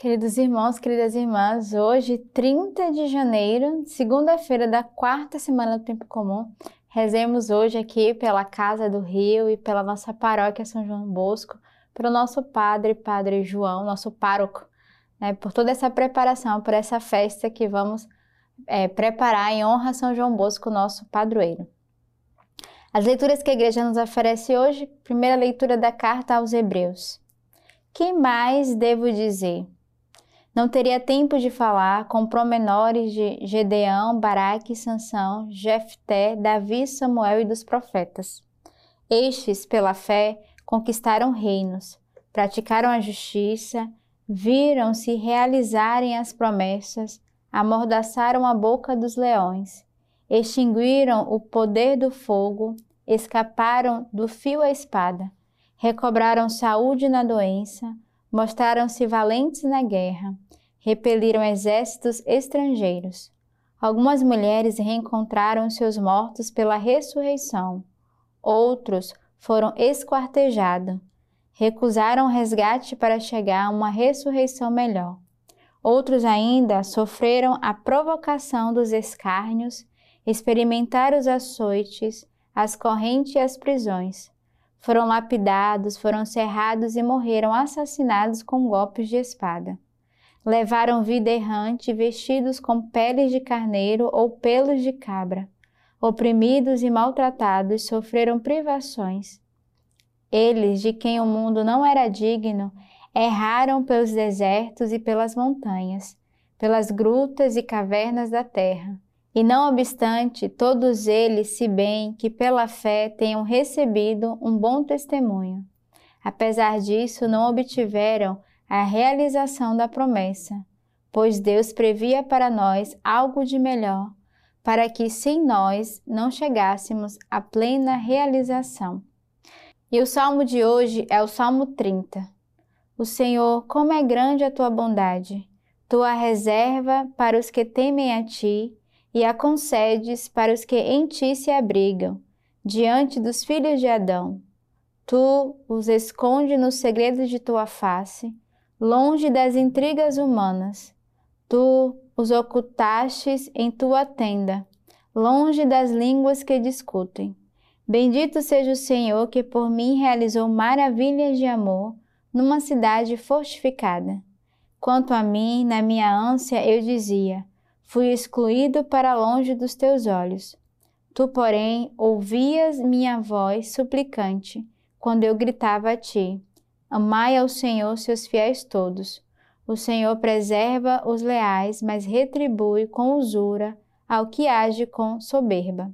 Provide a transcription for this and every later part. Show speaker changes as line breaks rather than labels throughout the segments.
Queridos irmãos, queridas irmãs, hoje, 30 de janeiro, segunda-feira da quarta semana do Tempo Comum, rezemos hoje aqui pela Casa do Rio e pela nossa paróquia São João Bosco, pelo nosso padre, Padre João, nosso pároco, né, por toda essa preparação, por essa festa que vamos é, preparar em honra a São João Bosco, nosso padroeiro. As leituras que a igreja nos oferece hoje, primeira leitura da carta aos Hebreus. Que mais devo dizer? Não teria tempo de falar com promenores de Gedeão, Baraque, Sansão, Jefté, Davi, Samuel e dos profetas. Estes, pela fé, conquistaram reinos, praticaram a justiça, viram-se realizarem as promessas, amordaçaram a boca dos leões, extinguiram o poder do fogo, escaparam do fio à espada, recobraram saúde na doença, mostraram-se valentes na guerra, repeliram exércitos estrangeiros. Algumas mulheres reencontraram seus mortos pela ressurreição. Outros foram esquartejados. Recusaram resgate para chegar a uma ressurreição melhor. Outros ainda sofreram a provocação dos escárnios, experimentaram os açoites, as correntes e as prisões foram lapidados, foram cerrados e morreram assassinados com golpes de espada. Levaram vida errante, vestidos com peles de carneiro ou pelos de cabra. Oprimidos e maltratados, sofreram privações. Eles, de quem o mundo não era digno, erraram pelos desertos e pelas montanhas, pelas grutas e cavernas da terra e não obstante, todos eles, se bem que pela fé tenham recebido um bom testemunho, apesar disso não obtiveram a realização da promessa, pois Deus previa para nós algo de melhor, para que sem nós não chegássemos à plena realização. E o salmo de hoje é o Salmo 30. O Senhor, como é grande a tua bondade, tua reserva para os que temem a ti e a concedes para os que em ti se abrigam, diante dos filhos de Adão. Tu os esconde nos segredos de tua face, longe das intrigas humanas. Tu os ocultastes em tua tenda, longe das línguas que discutem. Bendito seja o Senhor que por mim realizou maravilhas de amor numa cidade fortificada. Quanto a mim, na minha ânsia, eu dizia: fui excluído para longe dos teus olhos. Tu, porém, ouvias minha voz suplicante quando eu gritava a ti: Amai ao Senhor seus fiéis todos. O Senhor preserva os leais, mas retribui com usura ao que age com soberba.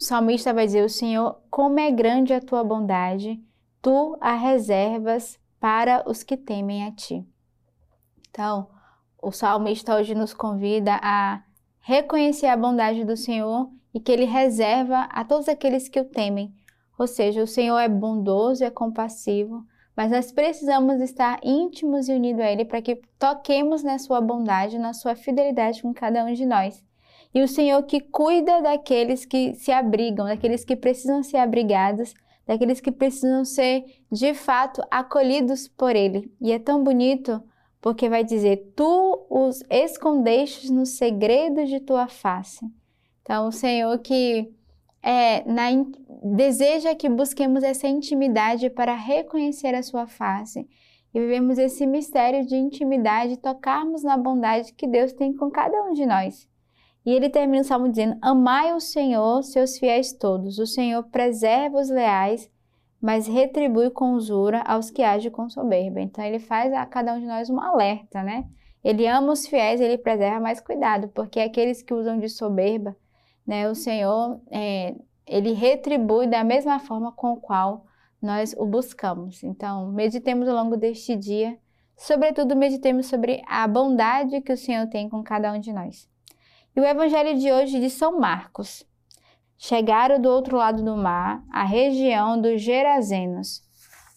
O salmista vai dizer: O Senhor, como é grande a tua bondade, tu a reservas para os que temem a ti. Então, o salmista hoje nos convida a reconhecer a bondade do Senhor e que Ele reserva a todos aqueles que o temem. Ou seja, o Senhor é bondoso, é compassivo, mas nós precisamos estar íntimos e unidos a Ele para que toquemos na Sua bondade, na Sua fidelidade com cada um de nós. E o Senhor que cuida daqueles que se abrigam, daqueles que precisam ser abrigados, daqueles que precisam ser de fato acolhidos por Ele. E é tão bonito porque vai dizer: Tu os escondestes nos segredos de tua face. Então, o Senhor que é, na, deseja que busquemos essa intimidade para reconhecer a sua face e vivemos esse mistério de intimidade, tocarmos na bondade que Deus tem com cada um de nós. E ele termina o salmo dizendo: Amai o Senhor, seus fiéis todos. O Senhor preserva os leais mas retribui com usura aos que agem com soberba. Então ele faz a cada um de nós um alerta, né? Ele ama os fiéis, ele preserva, mais cuidado, porque aqueles que usam de soberba, né, o Senhor, é, ele retribui da mesma forma com o qual nós o buscamos. Então, meditemos ao longo deste dia, sobretudo meditemos sobre a bondade que o Senhor tem com cada um de nós. E o evangelho de hoje de São Marcos, chegaram do outro lado do mar, à região dos Gerazenos.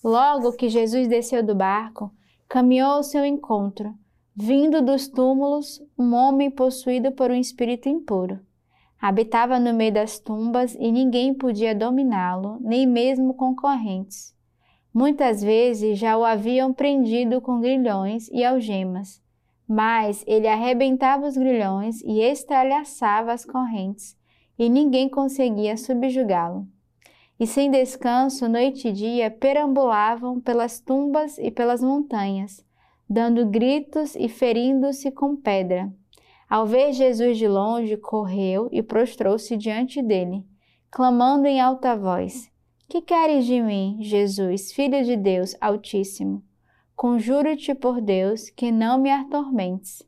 Logo que Jesus desceu do barco, caminhou ao seu encontro. Vindo dos túmulos, um homem possuído por um espírito impuro. Habitava no meio das tumbas e ninguém podia dominá-lo, nem mesmo concorrentes. Muitas vezes já o haviam prendido com grilhões e algemas, mas ele arrebentava os grilhões e estralhaçava as correntes, e ninguém conseguia subjugá-lo. E sem descanso, noite e dia, perambulavam pelas tumbas e pelas montanhas, dando gritos e ferindo-se com pedra. Ao ver Jesus de longe, correu e prostrou-se diante dele, clamando em alta voz: Que queres de mim, Jesus, filho de Deus Altíssimo? Conjuro-te por Deus que não me atormentes.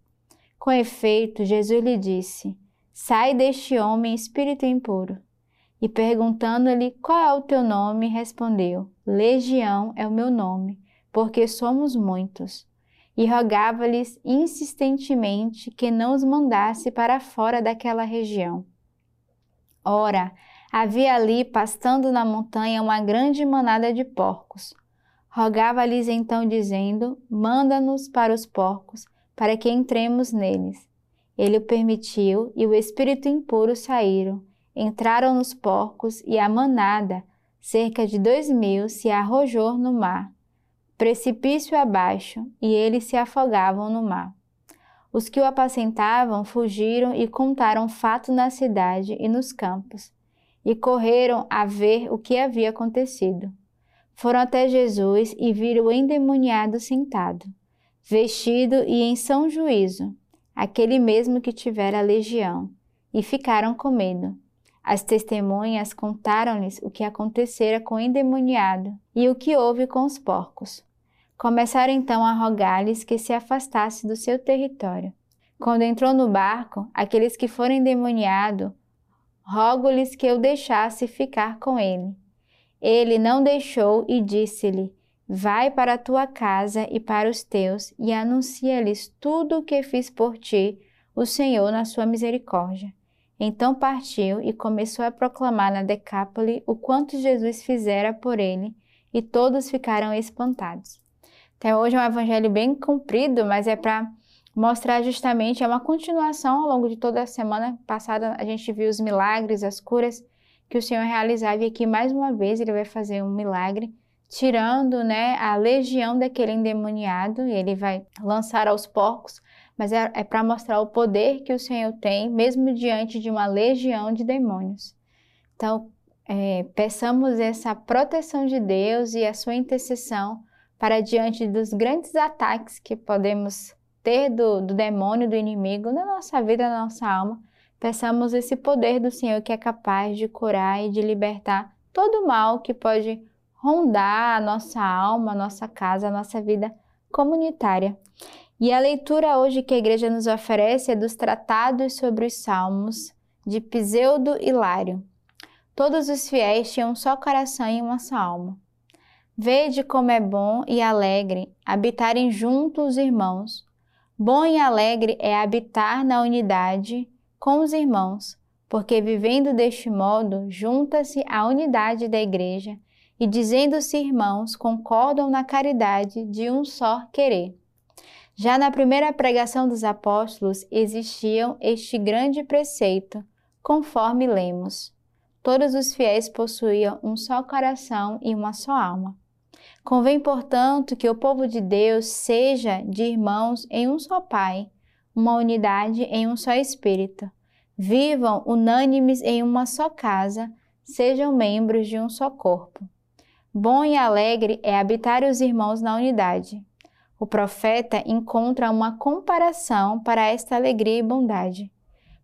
Com efeito, Jesus lhe disse: Sai deste homem espírito impuro. E perguntando-lhe qual é o teu nome, respondeu: Legião é o meu nome, porque somos muitos e rogava-lhes insistentemente que não os mandasse para fora daquela região. Ora, havia ali, pastando na montanha, uma grande manada de porcos. Rogava-lhes então, dizendo: Manda-nos para os porcos, para que entremos neles. Ele o permitiu, e o espírito impuro saíram, entraram nos porcos, e a manada, cerca de dois mil, se arrojou no mar precipício abaixo, e eles se afogavam no mar. Os que o apacentavam fugiram e contaram fato na cidade e nos campos, e correram a ver o que havia acontecido. Foram até Jesus e viram o endemoniado sentado, vestido e em são juízo, aquele mesmo que tivera a legião, e ficaram com medo. As testemunhas contaram-lhes o que acontecera com o endemoniado e o que houve com os porcos. Começaram então a rogar-lhes que se afastasse do seu território. Quando entrou no barco, aqueles que foram endemoniados, rogo-lhes que o deixasse ficar com ele. Ele não deixou e disse-lhe: Vai para a tua casa e para os teus e anuncia-lhes tudo o que fiz por ti, o Senhor na sua misericórdia. Então partiu e começou a proclamar na Decápole o quanto Jesus fizera por ele, e todos ficaram espantados. Então, hoje é um evangelho bem comprido, mas é para mostrar justamente, é uma continuação ao longo de toda a semana passada, a gente viu os milagres, as curas que o Senhor realizava, e aqui mais uma vez ele vai fazer um milagre, tirando né, a legião daquele endemoniado, e ele vai lançar aos porcos, mas é, é para mostrar o poder que o Senhor tem, mesmo diante de uma legião de demônios. Então, é, peçamos essa proteção de Deus e a sua intercessão para diante dos grandes ataques que podemos ter do, do demônio, do inimigo na nossa vida, na nossa alma, peçamos esse poder do Senhor que é capaz de curar e de libertar todo o mal que pode rondar a nossa alma, a nossa casa, a nossa vida comunitária. E a leitura hoje que a igreja nos oferece é dos tratados sobre os salmos de Piseudo e Lário. Todos os fiéis tinham um só coração e uma só alma. Vede como é bom e alegre habitarem juntos os irmãos. Bom e alegre é habitar na unidade com os irmãos, porque vivendo deste modo, junta-se a unidade da igreja e, dizendo-se irmãos, concordam na caridade de um só querer. Já na primeira pregação dos apóstolos existiam este grande preceito, conforme lemos. Todos os fiéis possuíam um só coração e uma só alma. Convém, portanto, que o povo de Deus seja de irmãos em um só Pai, uma unidade em um só Espírito. Vivam unânimes em uma só casa, sejam membros de um só corpo. Bom e alegre é habitar os irmãos na unidade. O profeta encontra uma comparação para esta alegria e bondade.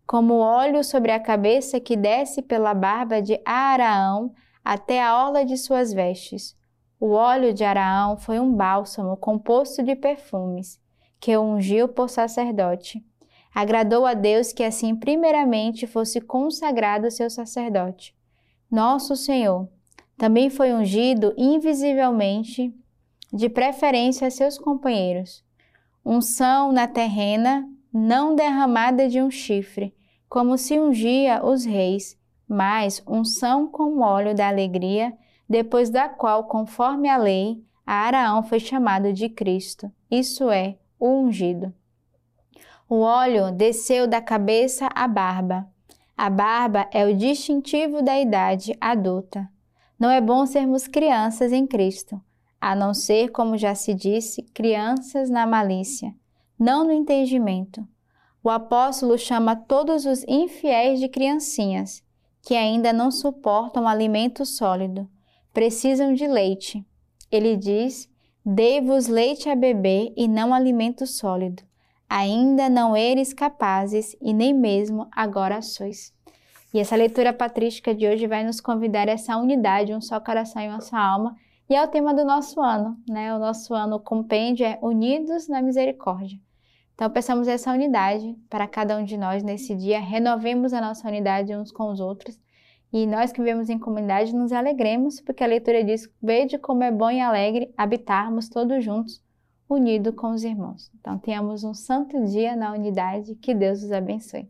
Como óleo sobre a cabeça que desce pela barba de Araão até a orla de suas vestes o óleo de Araão foi um bálsamo composto de perfumes, que ungiu por sacerdote. Agradou a Deus que assim primeiramente fosse consagrado seu sacerdote. Nosso Senhor também foi ungido invisivelmente, de preferência a seus companheiros. Unção na terrena, não derramada de um chifre, como se ungia os reis, mas unção com óleo da alegria depois da qual, conforme a lei, a Araão foi chamado de Cristo, isso é, o ungido. O óleo desceu da cabeça à barba. A barba é o distintivo da idade adulta. Não é bom sermos crianças em Cristo. a não ser, como já se disse, crianças na malícia, não no entendimento. O apóstolo chama todos os infiéis de criancinhas, que ainda não suportam alimento sólido, precisam de leite. Ele diz: Dei-vos leite a beber e não alimento sólido. Ainda não eres capazes e nem mesmo agora sois. E essa leitura patrística de hoje vai nos convidar a essa unidade, um só coração e uma só alma. E é o tema do nosso ano, né? O nosso ano compêndio é Unidos na Misericórdia. Então, peçamos essa unidade para cada um de nós nesse dia, renovemos a nossa unidade uns com os outros. E nós que vivemos em comunidade nos alegremos, porque a leitura diz: Veja como é bom e alegre habitarmos todos juntos, unidos com os irmãos. Então, tenhamos um santo dia na unidade, que Deus os abençoe.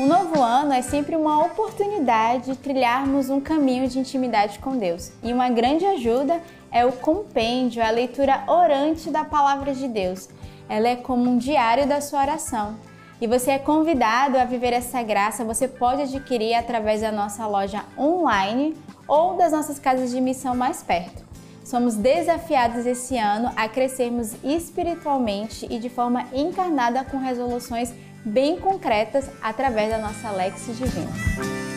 Um novo ano é sempre uma oportunidade de trilharmos um caminho de intimidade com Deus. E uma grande ajuda é o compêndio, a leitura orante da palavra de Deus. Ela é como um diário da sua oração. E você é convidado a viver essa graça, você pode adquirir através da nossa loja online ou das nossas casas de missão mais perto. Somos desafiados esse ano a crescermos espiritualmente e de forma encarnada com resoluções bem concretas através da nossa Lex Divina.